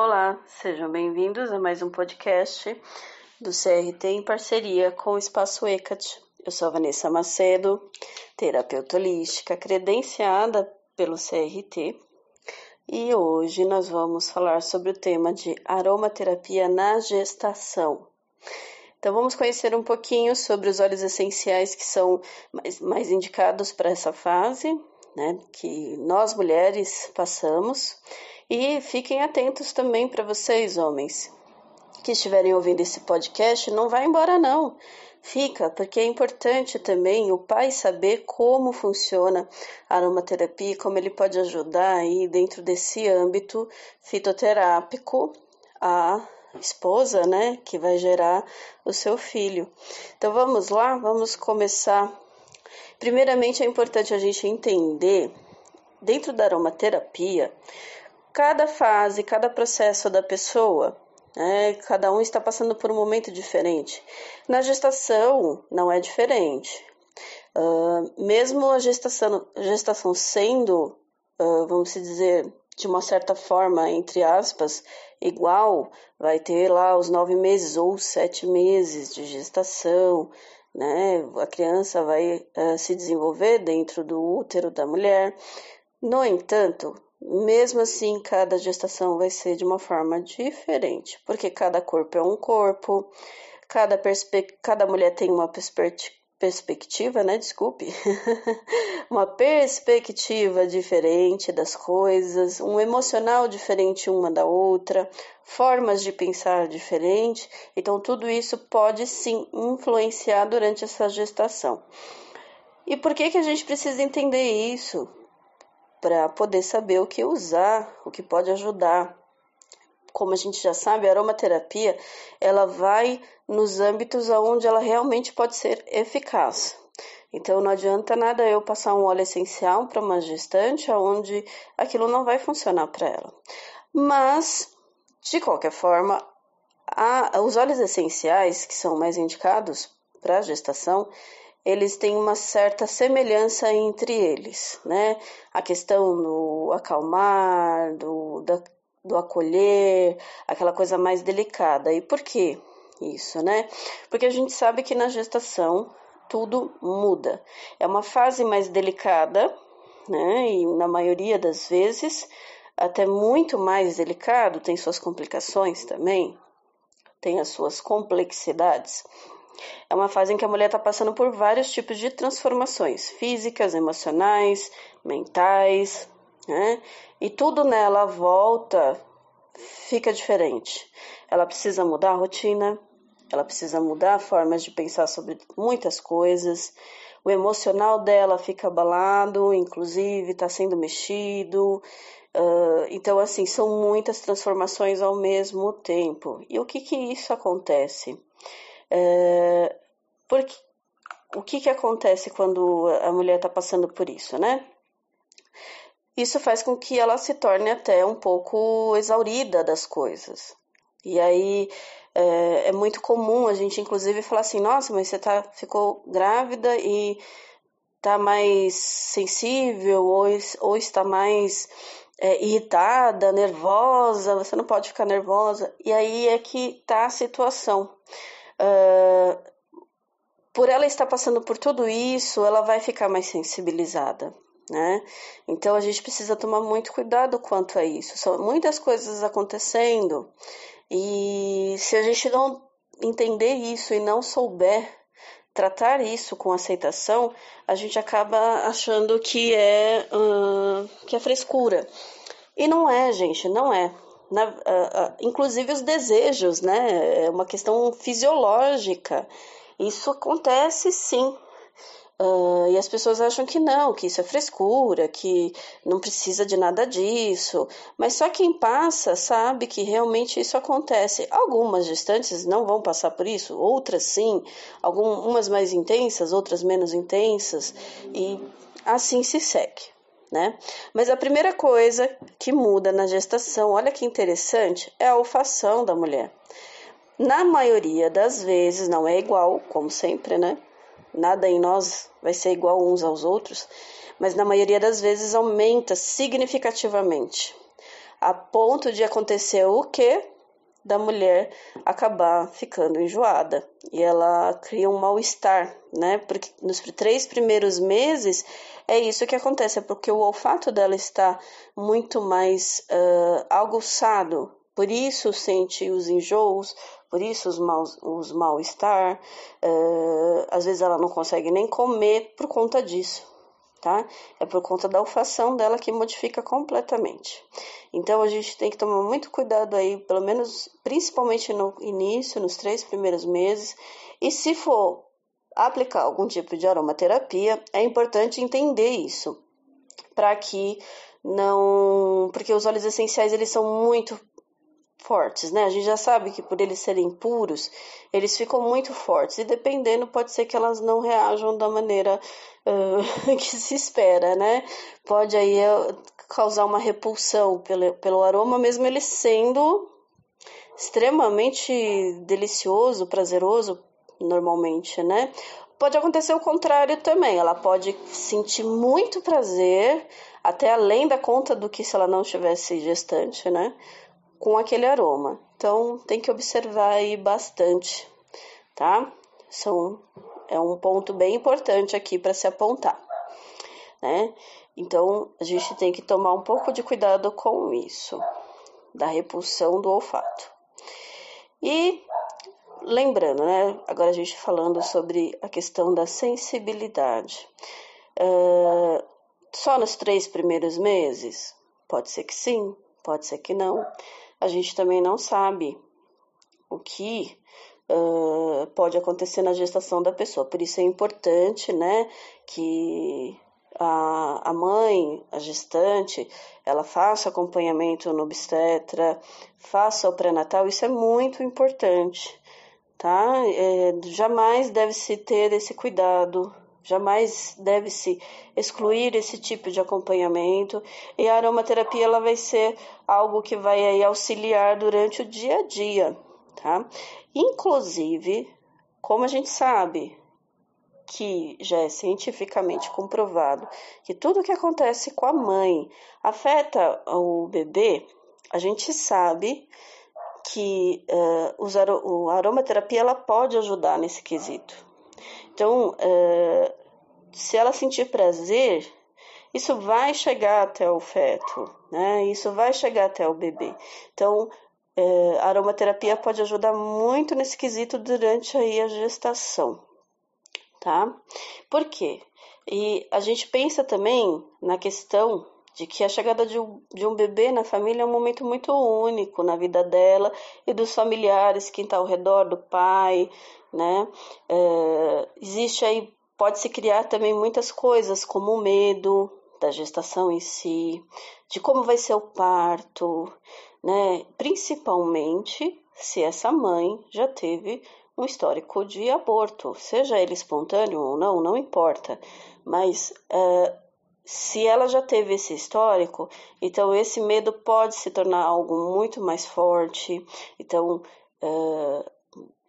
Olá, sejam bem-vindos a mais um podcast do CRT em parceria com o Espaço ECAT. Eu sou Vanessa Macedo, terapeuta holística credenciada pelo CRT, e hoje nós vamos falar sobre o tema de aromaterapia na gestação. Então vamos conhecer um pouquinho sobre os óleos essenciais que são mais, mais indicados para essa fase, né, que nós mulheres passamos e fiquem atentos também para vocês, homens, que estiverem ouvindo esse podcast, não vai embora não. Fica, porque é importante também o pai saber como funciona a aromaterapia, como ele pode ajudar aí dentro desse âmbito fitoterápico a esposa, né, que vai gerar o seu filho. Então vamos lá, vamos começar. Primeiramente é importante a gente entender dentro da aromaterapia cada fase, cada processo da pessoa, né, cada um está passando por um momento diferente. Na gestação não é diferente. Uh, mesmo a gestação, gestação sendo, uh, vamos dizer, de uma certa forma, entre aspas, igual, vai ter lá os nove meses ou sete meses de gestação, né? A criança vai uh, se desenvolver dentro do útero da mulher. No entanto, mesmo assim, cada gestação vai ser de uma forma diferente, porque cada corpo é um corpo, cada, cada mulher tem uma perspectiva, né? Desculpe, uma perspectiva diferente das coisas, um emocional diferente uma da outra, formas de pensar diferentes. Então, tudo isso pode sim influenciar durante essa gestação. E por que, que a gente precisa entender isso? Para poder saber o que usar, o que pode ajudar. Como a gente já sabe, a aromaterapia ela vai nos âmbitos onde ela realmente pode ser eficaz. Então não adianta nada eu passar um óleo essencial para uma gestante onde aquilo não vai funcionar para ela. Mas, de qualquer forma, a, os óleos essenciais que são mais indicados para a gestação, eles têm uma certa semelhança entre eles, né? A questão do acalmar, do, da, do acolher, aquela coisa mais delicada. E por que isso, né? Porque a gente sabe que na gestação tudo muda. É uma fase mais delicada, né? E na maioria das vezes até muito mais delicado, tem suas complicações também, tem as suas complexidades. É uma fase em que a mulher está passando por vários tipos de transformações físicas, emocionais, mentais, né? E tudo nela volta fica diferente. Ela precisa mudar a rotina, ela precisa mudar formas de pensar sobre muitas coisas. O emocional dela fica abalado, inclusive está sendo mexido. Uh, então, assim, são muitas transformações ao mesmo tempo. E o que que isso acontece? É, porque, o que, que acontece quando a mulher está passando por isso, né? Isso faz com que ela se torne até um pouco exaurida das coisas. E aí é, é muito comum a gente, inclusive, falar assim: nossa, mas você tá, ficou grávida e tá mais sensível ou, ou está mais é, irritada, nervosa, você não pode ficar nervosa. E aí é que tá a situação. Uh, por ela estar passando por tudo isso, ela vai ficar mais sensibilizada, né? Então a gente precisa tomar muito cuidado quanto a isso. São muitas coisas acontecendo e se a gente não entender isso e não souber tratar isso com aceitação, a gente acaba achando que é uh, que é frescura. E não é, gente, não é na, inclusive os desejos, né? É uma questão fisiológica. Isso acontece sim. Uh, e as pessoas acham que não, que isso é frescura, que não precisa de nada disso. Mas só quem passa sabe que realmente isso acontece. Algumas gestantes não vão passar por isso, outras sim, algumas mais intensas, outras menos intensas, e assim se segue né? Mas a primeira coisa que muda na gestação, olha que interessante, é a olfação da mulher. Na maioria das vezes não é igual, como sempre, né? Nada em nós vai ser igual uns aos outros, mas na maioria das vezes aumenta significativamente. a ponto de acontecer o quê? Da mulher acabar ficando enjoada. E ela cria um mal-estar, né? Porque nos três primeiros meses é isso que acontece, é porque o olfato dela está muito mais uh, aguçado, por isso sente os enjoos, por isso os mal os mal-estar, uh, às vezes ela não consegue nem comer por conta disso, tá? É por conta da alfação dela que modifica completamente. Então a gente tem que tomar muito cuidado aí, pelo menos principalmente no início, nos três primeiros meses, e se for aplicar algum tipo de aromaterapia, é importante entender isso, para que não, porque os óleos essenciais eles são muito fortes, né? A gente já sabe que por eles serem puros, eles ficam muito fortes e dependendo pode ser que elas não reajam da maneira uh, que se espera, né? Pode aí uh, causar uma repulsão pelo, pelo aroma, mesmo ele sendo extremamente delicioso, prazeroso, normalmente, né? Pode acontecer o contrário também. Ela pode sentir muito prazer, até além da conta do que se ela não estivesse gestante, né? Com aquele aroma. Então tem que observar aí bastante, tá? São, é um ponto bem importante aqui para se apontar, né? Então a gente tem que tomar um pouco de cuidado com isso, da repulsão do olfato. E lembrando, né? Agora a gente falando sobre a questão da sensibilidade. Uh, só nos três primeiros meses? Pode ser que sim, pode ser que não a gente também não sabe o que uh, pode acontecer na gestação da pessoa. Por isso é importante, né, que a, a mãe, a gestante, ela faça acompanhamento no obstetra, faça o pré-natal, isso é muito importante, tá? É, jamais deve-se ter esse cuidado Jamais deve-se excluir esse tipo de acompanhamento e a aromaterapia ela vai ser algo que vai aí auxiliar durante o dia a dia, tá? Inclusive, como a gente sabe que já é cientificamente comprovado que tudo que acontece com a mãe afeta o bebê, a gente sabe que uh, a aromaterapia ela pode ajudar nesse quesito. Então, uh, se ela sentir prazer, isso vai chegar até o feto, né? Isso vai chegar até o bebê. Então, uh, a aromaterapia pode ajudar muito nesse quesito durante aí a gestação, tá? Por quê? E a gente pensa também na questão de que a chegada de um, de um bebê na família é um momento muito único na vida dela e dos familiares, quem está ao redor do pai, né? É, existe aí, pode se criar também muitas coisas, como o medo da gestação em si, de como vai ser o parto, né? Principalmente se essa mãe já teve um histórico de aborto, seja ele espontâneo ou não, não importa, mas é, se ela já teve esse histórico, então esse medo pode se tornar algo muito mais forte. Então, uh,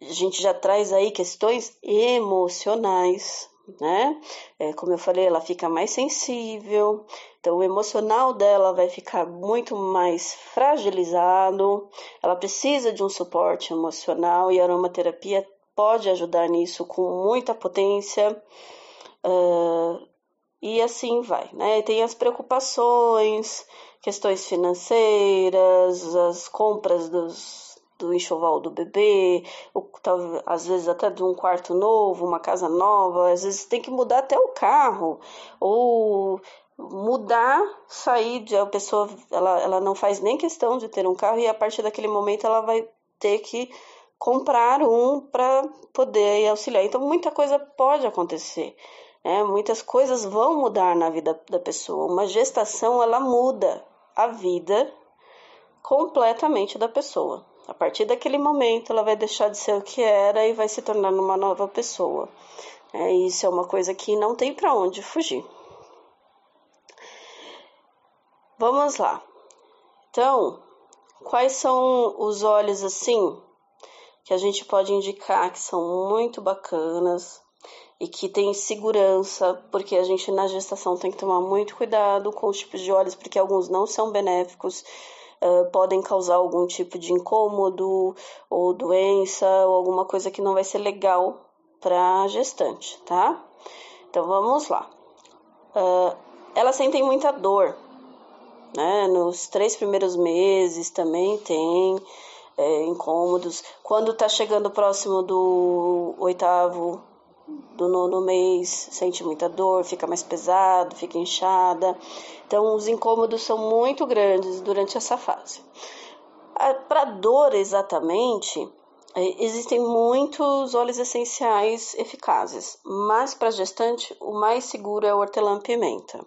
a gente já traz aí questões emocionais, né? É, como eu falei, ela fica mais sensível, então o emocional dela vai ficar muito mais fragilizado, ela precisa de um suporte emocional e a aromaterapia pode ajudar nisso com muita potência. Uh, e assim vai, né? Tem as preocupações, questões financeiras, as compras dos, do enxoval do bebê, ou, às vezes até de um quarto novo, uma casa nova, às vezes tem que mudar até o carro, ou mudar, sair de a pessoa, ela, ela não faz nem questão de ter um carro e a partir daquele momento ela vai ter que comprar um para poder auxiliar. Então muita coisa pode acontecer. Né? Muitas coisas vão mudar na vida da pessoa. Uma gestação ela muda a vida completamente da pessoa. A partir daquele momento, ela vai deixar de ser o que era e vai se tornar uma nova pessoa. É, isso é uma coisa que não tem para onde fugir. Vamos lá. Então, quais são os olhos assim que a gente pode indicar que são muito bacanas, e que tem segurança, porque a gente na gestação tem que tomar muito cuidado com os tipos de óleos, porque alguns não são benéficos. Uh, podem causar algum tipo de incômodo ou doença ou alguma coisa que não vai ser legal para a gestante, tá? Então vamos lá. Uh, elas sentem muita dor, né? Nos três primeiros meses também tem é, incômodos. Quando tá chegando próximo do oitavo, do nono mês, sente muita dor, fica mais pesado, fica inchada. Então, os incômodos são muito grandes durante essa fase. Para dor, exatamente, é, existem muitos óleos essenciais eficazes, mas para gestante, o mais seguro é o hortelã-pimenta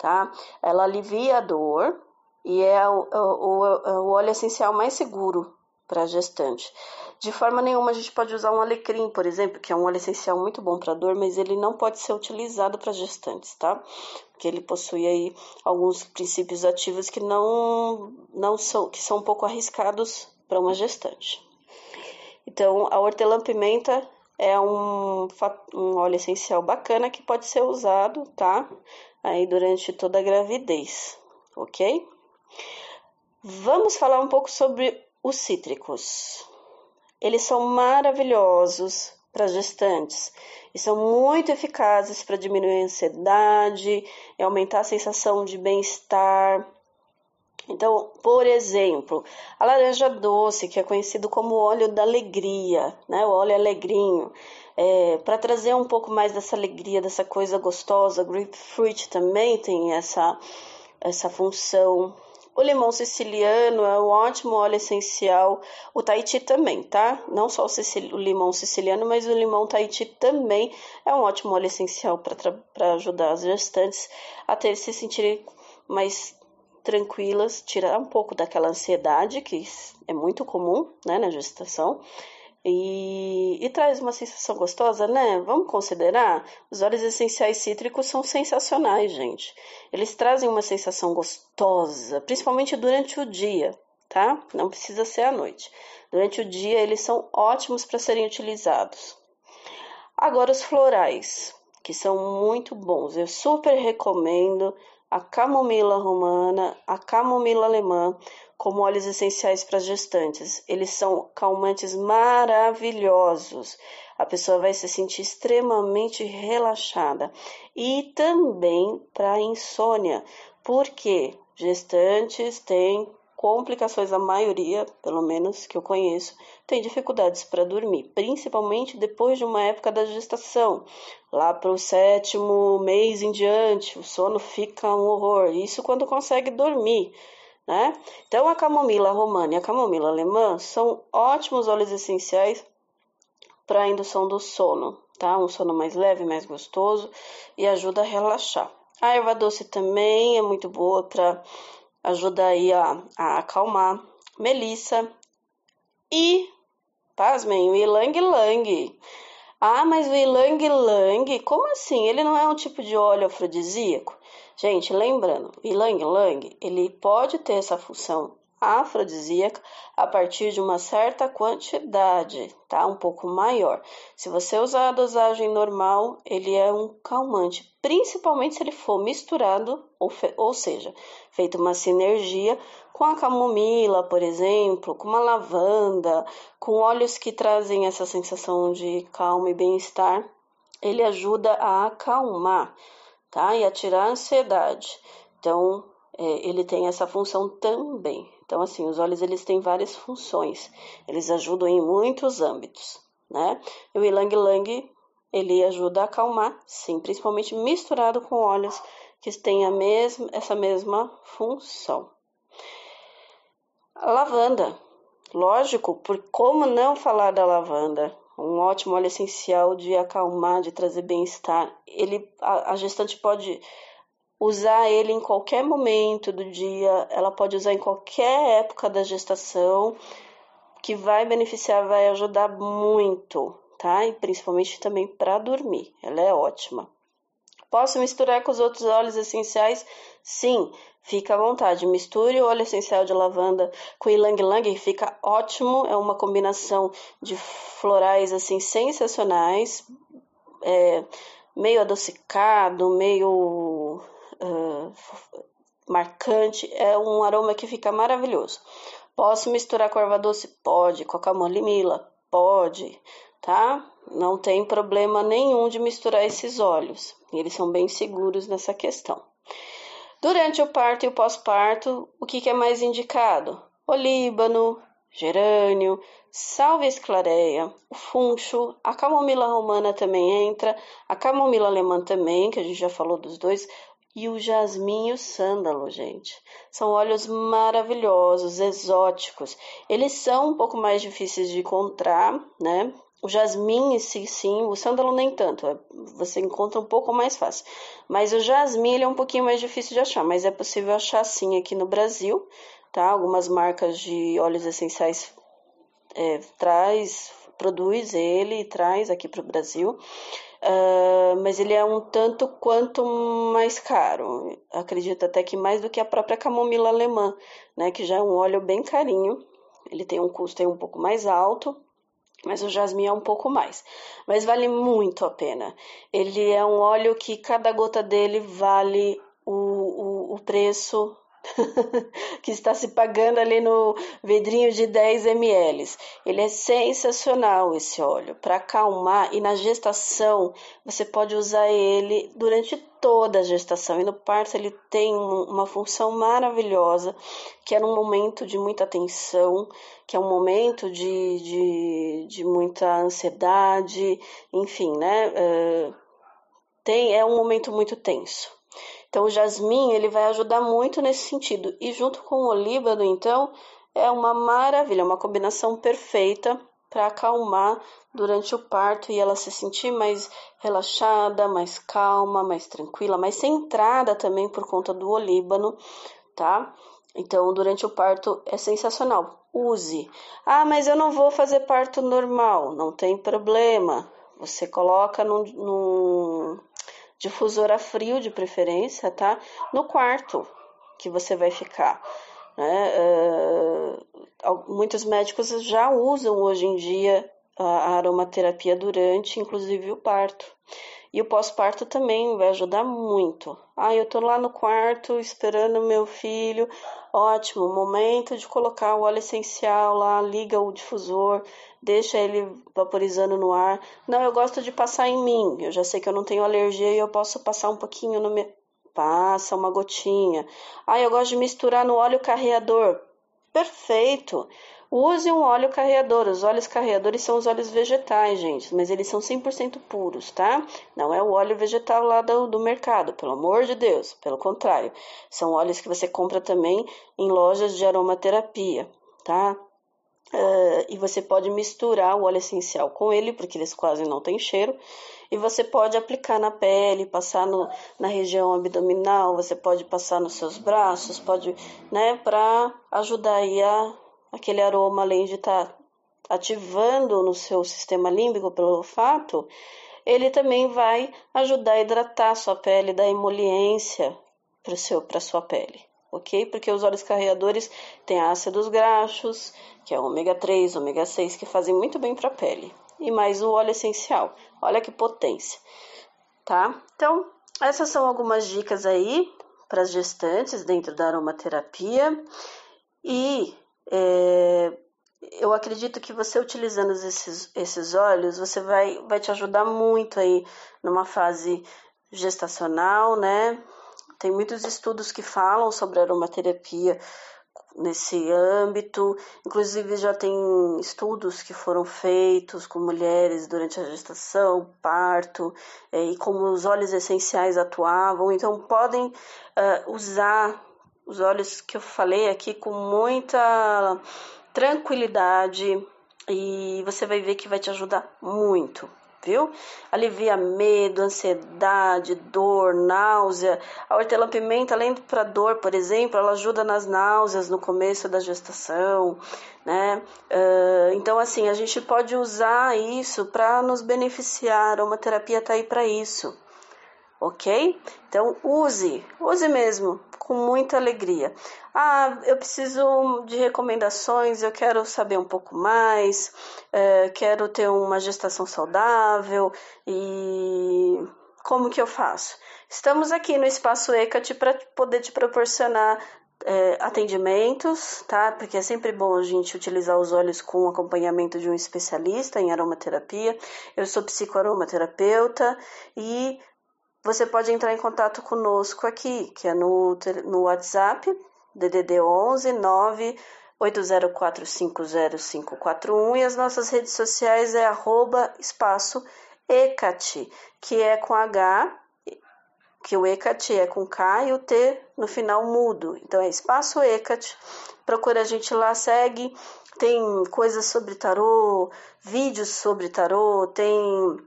tá? Ela alivia a dor e é o, o, o óleo essencial mais seguro para gestante. De forma nenhuma a gente pode usar um alecrim, por exemplo, que é um óleo essencial muito bom para dor, mas ele não pode ser utilizado para gestantes, tá? Porque ele possui aí alguns princípios ativos que não, não são, que são um pouco arriscados para uma gestante. Então, a hortelã-pimenta é um, um óleo essencial bacana que pode ser usado, tá? aí durante toda a gravidez, ok? Vamos falar um pouco sobre os cítricos. Eles são maravilhosos para gestantes e são muito eficazes para diminuir a ansiedade e aumentar a sensação de bem-estar. Então, por exemplo, a laranja doce, que é conhecido como óleo da alegria, né? O óleo alegrinho, é, para trazer um pouco mais dessa alegria, dessa coisa gostosa. Grapefruit também tem essa, essa função. O limão siciliano é um ótimo óleo essencial. O Tahiti também, tá? Não só o, o limão siciliano, mas o limão Tahiti também é um ótimo óleo essencial para ajudar as gestantes a ter, se sentirem mais tranquilas, tirar um pouco daquela ansiedade que é muito comum né, na gestação e, e, traz uma sensação gostosa, né? Vamos considerar? Os óleos essenciais cítricos são sensacionais, gente. Eles trazem uma sensação gostosa, principalmente durante o dia, tá? Não precisa ser à noite. Durante o dia, eles são ótimos para serem utilizados. Agora, os florais, que são muito bons. Eu super recomendo a camomila romana, a camomila alemã, como óleos essenciais para gestantes. Eles são calmantes maravilhosos. A pessoa vai se sentir extremamente relaxada. E também para insônia, porque gestantes têm complicações, a maioria, pelo menos que eu conheço, tem dificuldades para dormir, principalmente depois de uma época da gestação. Lá para o sétimo mês em diante, o sono fica um horror. Isso quando consegue dormir né? Então, a camomila romana e a camomila alemã são ótimos óleos essenciais para a indução do sono, tá? Um sono mais leve, mais gostoso e ajuda a relaxar. A erva doce também é muito boa para ajudar aí a, a acalmar. Melissa e, pasmem, o ilang-lang. Ah, mas o ilang-lang, como assim? Ele não é um tipo de óleo afrodisíaco? Gente, lembrando, Ylang Ylang, ele pode ter essa função afrodisíaca a partir de uma certa quantidade, tá? Um pouco maior. Se você usar a dosagem normal, ele é um calmante, principalmente se ele for misturado, ou, ou seja, feito uma sinergia com a camomila, por exemplo, com uma lavanda, com óleos que trazem essa sensação de calma e bem-estar, ele ajuda a acalmar tá? E a tirar a ansiedade. Então, é, ele tem essa função também. Então, assim, os olhos eles têm várias funções. Eles ajudam em muitos âmbitos, né? E o Ilang Lang, ele ajuda a acalmar, sim, principalmente misturado com óleos que têm a mesma, essa mesma função. A lavanda, lógico, por como não falar da lavanda? Um ótimo óleo essencial de acalmar, de trazer bem-estar. Ele, a, a, gestante pode usar ele em qualquer momento do dia, ela pode usar em qualquer época da gestação, que vai beneficiar, vai ajudar muito, tá? E principalmente também para dormir. Ela é ótima. Posso misturar com os outros óleos essenciais? Sim, fica à vontade. Misture o óleo essencial de lavanda com ylang ylang, fica ótimo. É uma combinação de florais assim sensacionais, é, meio adocicado, meio uh, marcante, é um aroma que fica maravilhoso. Posso misturar com erva doce? Pode. Com a camomila? Pode, tá? Não tem problema nenhum de misturar esses óleos. Eles são bem seguros nessa questão. Durante o parto e o pós-parto, o que, é mais indicado? Olíbano, gerânio, salvia esclareia, o funcho, a camomila romana também entra, a camomila alemã também, que a gente já falou dos dois, e o jasmim e o sândalo, gente. São óleos maravilhosos, exóticos. Eles são um pouco mais difíceis de encontrar, né? O jasmim, sim, sim, o sândalo nem tanto, é, você encontra um pouco mais fácil. Mas o jasmim ele é um pouquinho mais difícil de achar, mas é possível achar sim aqui no Brasil, tá? Algumas marcas de óleos essenciais é, traz, produz ele e traz aqui para o Brasil. Uh, mas ele é um tanto quanto mais caro. Acredito até que mais do que a própria camomila alemã, né? Que já é um óleo bem carinho. Ele tem um custo um pouco mais alto, mas o jasmim é um pouco mais. Mas vale muito a pena. Ele é um óleo que cada gota dele vale o, o, o preço que está se pagando ali no vidrinho de 10 ml. Ele é sensacional esse óleo para acalmar e na gestação você pode usar ele durante toda a gestação e no parto ele tem uma função maravilhosa que é num momento de muita tensão, que é um momento de, de, de muita ansiedade, enfim, né? Uh, tem, é um momento muito tenso. Então, o jasmim ele vai ajudar muito nesse sentido. E junto com o olíbano, então, é uma maravilha, uma combinação perfeita para acalmar durante o parto e ela se sentir mais relaxada, mais calma, mais tranquila, mais centrada também por conta do olíbano, tá? Então, durante o parto é sensacional. Use. Ah, mas eu não vou fazer parto normal. Não tem problema. Você coloca no, no difusor a frio de preferência, tá? No quarto que você vai ficar. Né? Uh, muitos médicos já usam hoje em dia a aromaterapia durante, inclusive, o parto. E o pós-parto também vai ajudar muito. Ah, eu tô lá no quarto esperando meu filho. Ótimo, momento de colocar o óleo essencial lá, liga o difusor, deixa ele vaporizando no ar. Não, eu gosto de passar em mim. Eu já sei que eu não tenho alergia e eu posso passar um pouquinho no meu. Passa uma gotinha. Ah, eu gosto de misturar no óleo carreador. Perfeito. Use um óleo carreador. Os óleos carreadores são os óleos vegetais, gente, mas eles são 100% puros, tá? Não é o óleo vegetal lá do, do mercado, pelo amor de Deus. Pelo contrário, são óleos que você compra também em lojas de aromaterapia, tá? Uh, e você pode misturar o óleo essencial com ele, porque eles quase não têm cheiro, e você pode aplicar na pele, passar no, na região abdominal, você pode passar nos seus braços, pode, né, para ajudar aí a aquele aroma, além de estar tá ativando no seu sistema límbico pelo olfato, ele também vai ajudar a hidratar a sua pele, dar emoliência para sua pele, ok? Porque os óleos carreadores têm ácidos graxos, que é ômega 3, ômega 6, que fazem muito bem para a pele. E mais o óleo essencial. Olha que potência, tá? Então, essas são algumas dicas aí para as gestantes dentro da aromaterapia. E é, eu acredito que você utilizando esses, esses óleos, você vai, vai te ajudar muito aí numa fase gestacional, né? Tem muitos estudos que falam sobre aromaterapia nesse âmbito, inclusive já tem estudos que foram feitos com mulheres durante a gestação, parto, é, e como os óleos essenciais atuavam, então podem uh, usar os olhos que eu falei aqui com muita tranquilidade e você vai ver que vai te ajudar muito, viu? Alivia medo, ansiedade, dor, náusea. A hortelã-pimenta, além para dor, por exemplo, ela ajuda nas náuseas no começo da gestação, né? Uh, então, assim, a gente pode usar isso para nos beneficiar. Uma terapia tá aí para isso, ok? Então, use, use mesmo com muita alegria. Ah, eu preciso de recomendações, eu quero saber um pouco mais, é, quero ter uma gestação saudável e como que eu faço? Estamos aqui no Espaço ECAT para poder te proporcionar é, atendimentos, tá? Porque é sempre bom a gente utilizar os olhos com acompanhamento de um especialista em aromaterapia. Eu sou psicoaromaterapeuta e você pode entrar em contato conosco aqui, que é no, no WhatsApp, DDD 11 9 804505541 e as nossas redes sociais é arroba espaço ECAT, que é com H, que o ECAT é com K e o T no final mudo. Então é espaço ECAT. Procura a gente lá, segue. Tem coisas sobre tarô, vídeos sobre tarô, tem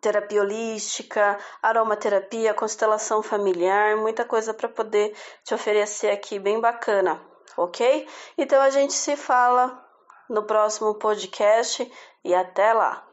terapia holística, aromaterapia, constelação familiar, muita coisa para poder te oferecer aqui bem bacana ok? Então a gente se fala no próximo podcast e até lá.